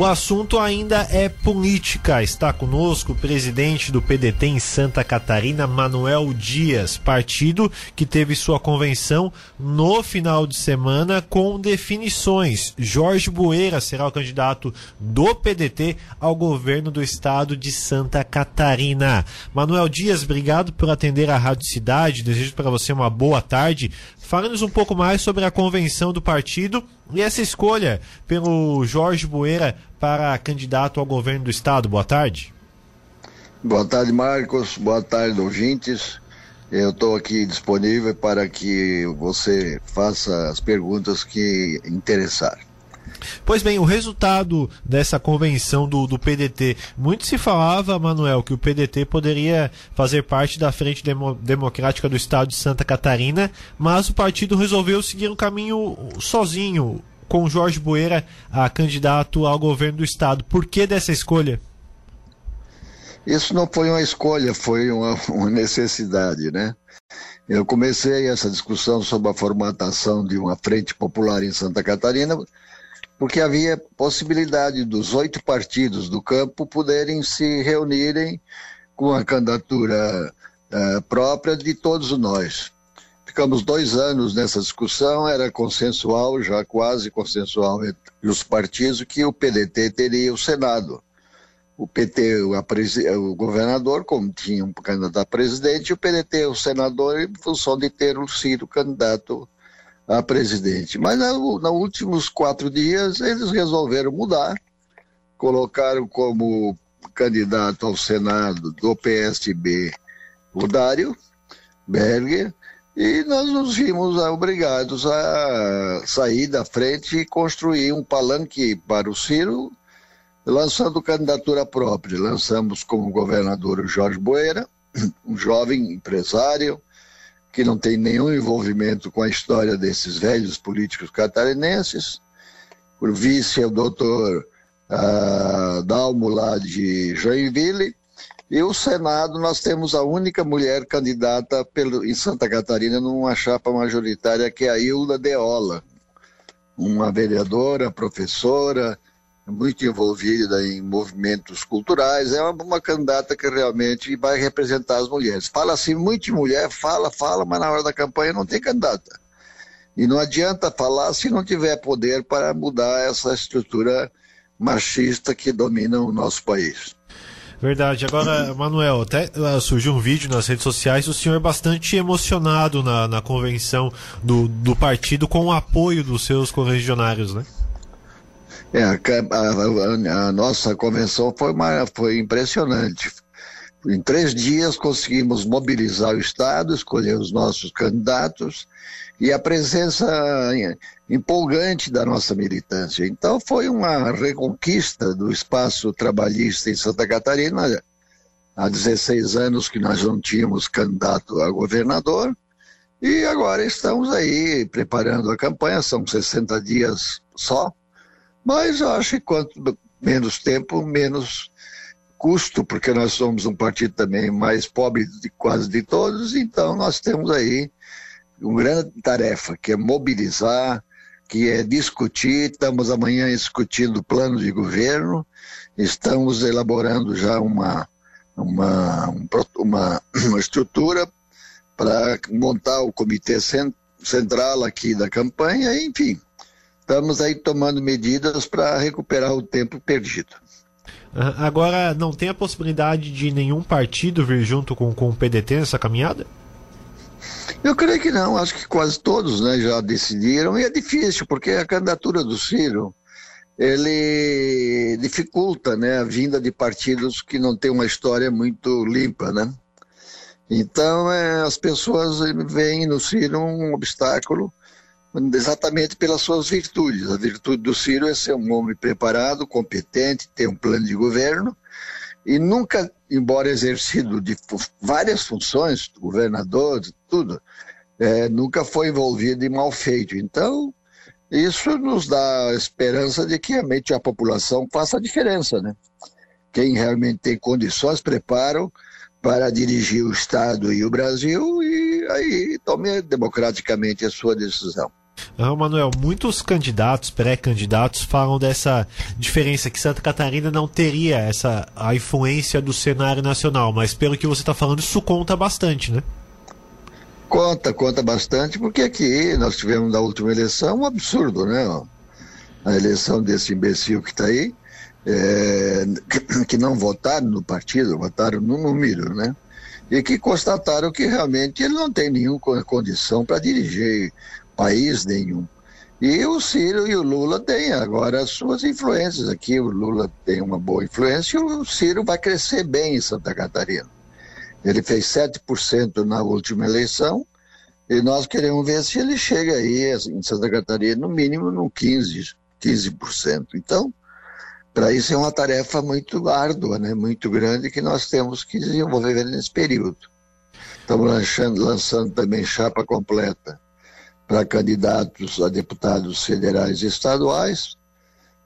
O assunto ainda é política. Está conosco o presidente do PDT em Santa Catarina, Manuel Dias, partido que teve sua convenção no final de semana com definições. Jorge Bueira será o candidato do PDT ao governo do estado de Santa Catarina. Manuel Dias, obrigado por atender a Rádio Cidade. Desejo para você uma boa tarde. Fale-nos um pouco mais sobre a convenção do partido e essa escolha pelo Jorge Bueira para candidato ao governo do estado. Boa tarde. Boa tarde, Marcos. Boa tarde, ouvintes. Eu estou aqui disponível para que você faça as perguntas que interessar. Pois bem, o resultado dessa convenção do, do PDT, muito se falava, Manuel, que o PDT poderia fazer parte da Frente Demo, Democrática do Estado de Santa Catarina, mas o partido resolveu seguir um caminho sozinho, com Jorge Bueira a candidato ao governo do Estado. Por que dessa escolha? Isso não foi uma escolha, foi uma, uma necessidade, né? Eu comecei essa discussão sobre a formatação de uma frente popular em Santa Catarina porque havia possibilidade dos oito partidos do campo poderem se reunirem com a candidatura uh, própria de todos nós. Ficamos dois anos nessa discussão, era consensual, já quase consensual entre os partidos, que o PDT teria o Senado. O PT, o, governador, como tinha um candidato a presidente, e o PDT, o senador, em função de ter o Ciro candidato a presidente. Mas nos últimos quatro dias eles resolveram mudar, colocaram como candidato ao Senado do PSB o Dário Berger, e nós nos vimos obrigados a sair da frente e construir um palanque para o Ciro, lançando candidatura própria. Lançamos como governador o Jorge Boeira, um jovem empresário, que não tem nenhum envolvimento com a história desses velhos políticos catarinenses. O vice é o doutor uh, Dalmo, lá de Joinville. E o Senado, nós temos a única mulher candidata pelo, em Santa Catarina numa chapa majoritária, que é a Hilda Deola, uma vereadora, professora, muito envolvida em movimentos culturais, é uma, uma, candidata que realmente vai representar as mulheres. Fala assim, muito mulher, fala, fala, mas na hora da campanha não tem candidata. E não adianta falar se não tiver poder para mudar essa estrutura machista que domina o nosso país. Verdade. Agora, Manuel, até uh, surgiu um vídeo nas redes sociais do senhor bastante emocionado na, na convenção do, do partido com o apoio dos seus correligionários, né? É, a, a, a, nossa convenção foi, uma, foi impressionante. Em três dias conseguimos mobilizar o Estado, escolher os nossos candidatos e a presença empolgante da nossa militância. Então foi uma reconquista do espaço trabalhista em Santa Catarina. Há 16 anos que nós não tínhamos candidato a governador e agora estamos aí preparando a campanha, são 60 dias só mas acho que quanto menos tempo, menos custo, porque nós somos um partido também mais pobre de quase de todos, então nós temos aí uma grande tarefa, que é mobilizar, que é discutir, estamos amanhã discutindo o plano de governo, estamos elaborando já uma, uma, uma, uma estrutura para montar o comitê central aqui da campanha, enfim, estamos aí tomando medidas para recuperar o tempo perdido. Agora, não tem a possibilidade de nenhum partido vir junto com, com o PDT nessa caminhada? Eu creio que não, acho que quase todos né, já decidiram, e é difícil, porque a candidatura do Ciro, ele dificulta né, a vinda de partidos que não têm uma história muito limpa, né? Então, é, as pessoas veem no Ciro um obstáculo exatamente pelas suas virtudes. A virtude do Ciro é ser um homem preparado, competente, ter um plano de governo e nunca, embora exercido de várias funções, governador, tudo, é, nunca foi envolvido em mal feito. Então, isso nos dá a esperança de que realmente a população faça a diferença, né? Quem realmente tem condições, preparam para dirigir o Estado e o Brasil e aí tome democraticamente a sua decisão. Ah, Manuel, muitos candidatos, pré-candidatos, falam dessa diferença que Santa Catarina não teria essa a influência do cenário nacional, mas pelo que você está falando, isso conta bastante, né? Conta, conta bastante, porque aqui nós tivemos na última eleição um absurdo, né? A eleição desse imbecil que está aí, é, que não votaram no partido, votaram no número, né? E que constataram que realmente ele não tem nenhuma condição para dirigir país nenhum. E o Ciro e o Lula têm agora as suas influências aqui. O Lula tem uma boa influência e o Ciro vai crescer bem em Santa Catarina. Ele fez 7% na última eleição e nós queremos ver se ele chega aí em Santa Catarina, no mínimo, no 15%. 15%. Então, para isso é uma tarefa muito árdua, né? muito grande, que nós temos que desenvolver nesse período. Estamos lançando, lançando também chapa completa para candidatos a deputados federais e estaduais.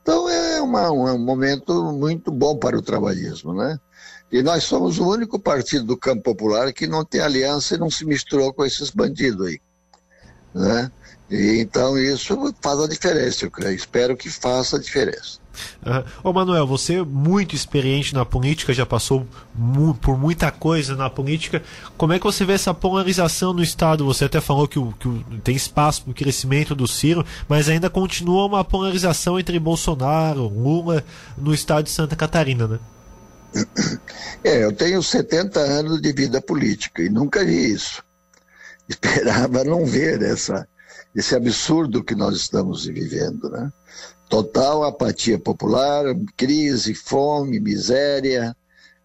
Então é uma, um momento muito bom para o trabalhismo, né? E nós somos o único partido do campo popular que não tem aliança e não se misturou com esses bandidos aí. Né? E, então isso faz a diferença, eu creio. Espero que faça a diferença. Uhum. Ô Manuel, você é muito experiente na política, já passou mu por muita coisa na política. Como é que você vê essa polarização no Estado? Você até falou que, o, que o, tem espaço para o crescimento do Ciro, mas ainda continua uma polarização entre Bolsonaro, Lula, no Estado de Santa Catarina, né? É, eu tenho 70 anos de vida política e nunca vi isso. Esperava não ver essa, esse absurdo que nós estamos vivendo, né? Total apatia popular, crise, fome, miséria,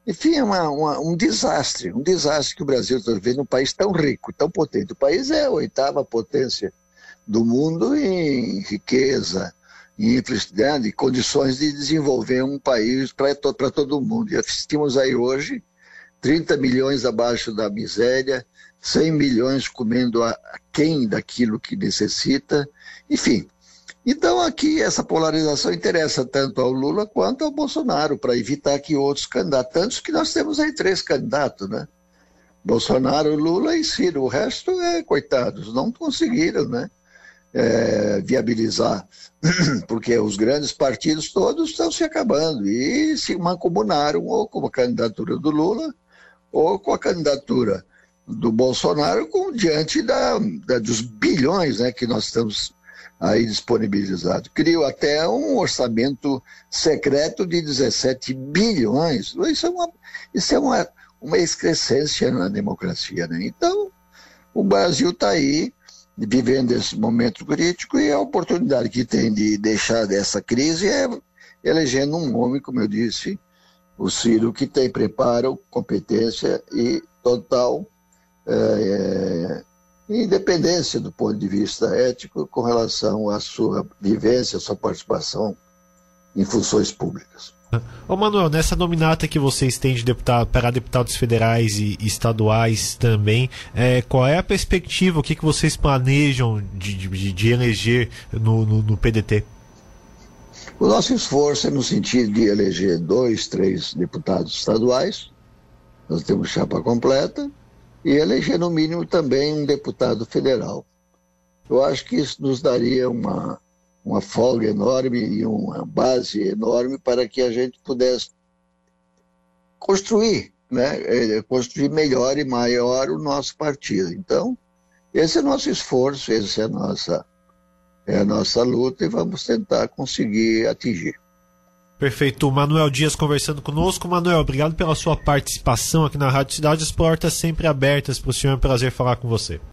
enfim, é uma, uma, um desastre, um desastre que o Brasil está vivendo, um país tão rico, tão potente. O país é a oitava potência do mundo em riqueza, em infraestrutura, em condições de desenvolver um país para todo mundo. E assistimos aí hoje 30 milhões abaixo da miséria, 100 milhões comendo a quem daquilo que necessita, enfim. Então aqui essa polarização interessa tanto ao Lula quanto ao Bolsonaro, para evitar que outros candidatos, tantos que nós temos aí três candidatos, né? Bolsonaro, Lula e Ciro. O resto é, coitados, não conseguiram, né? É, viabilizar, porque os grandes partidos todos estão se acabando e se mancomunaram ou com a candidatura do Lula ou com a candidatura do Bolsonaro com, diante da, da, dos bilhões né, que nós estamos aí disponibilizados. Criou até um orçamento secreto de 17 bilhões. Isso é uma, isso é uma, uma excrescência na democracia. Né? Então, o Brasil está aí vivendo esse momento crítico e a oportunidade que tem de deixar dessa crise é elegendo um homem, como eu disse, o Ciro, que tem preparo, competência e total é, é, independência do ponto de vista ético com relação à sua vivência, à sua participação em funções públicas. Ô Manuel, nessa nominata que vocês têm de deputado, para deputados federais e estaduais também, é, qual é a perspectiva, o que, que vocês planejam de, de, de eleger no, no, no, PDT? O nosso esforço é no sentido de eleger dois, três deputados estaduais, nós temos chapa completa, e eleger no mínimo também um deputado federal. Eu acho que isso nos daria uma, uma folga enorme e uma base enorme para que a gente pudesse construir, né? É, construir melhor e maior o nosso partido. Então, esse é o nosso esforço, essa é nossa, é a nossa luta e vamos tentar conseguir atingir. Perfeito. Manuel Dias conversando conosco. Manuel, obrigado pela sua participação aqui na Rádio Cidade. As portas sempre abertas para o senhor. É um prazer falar com você.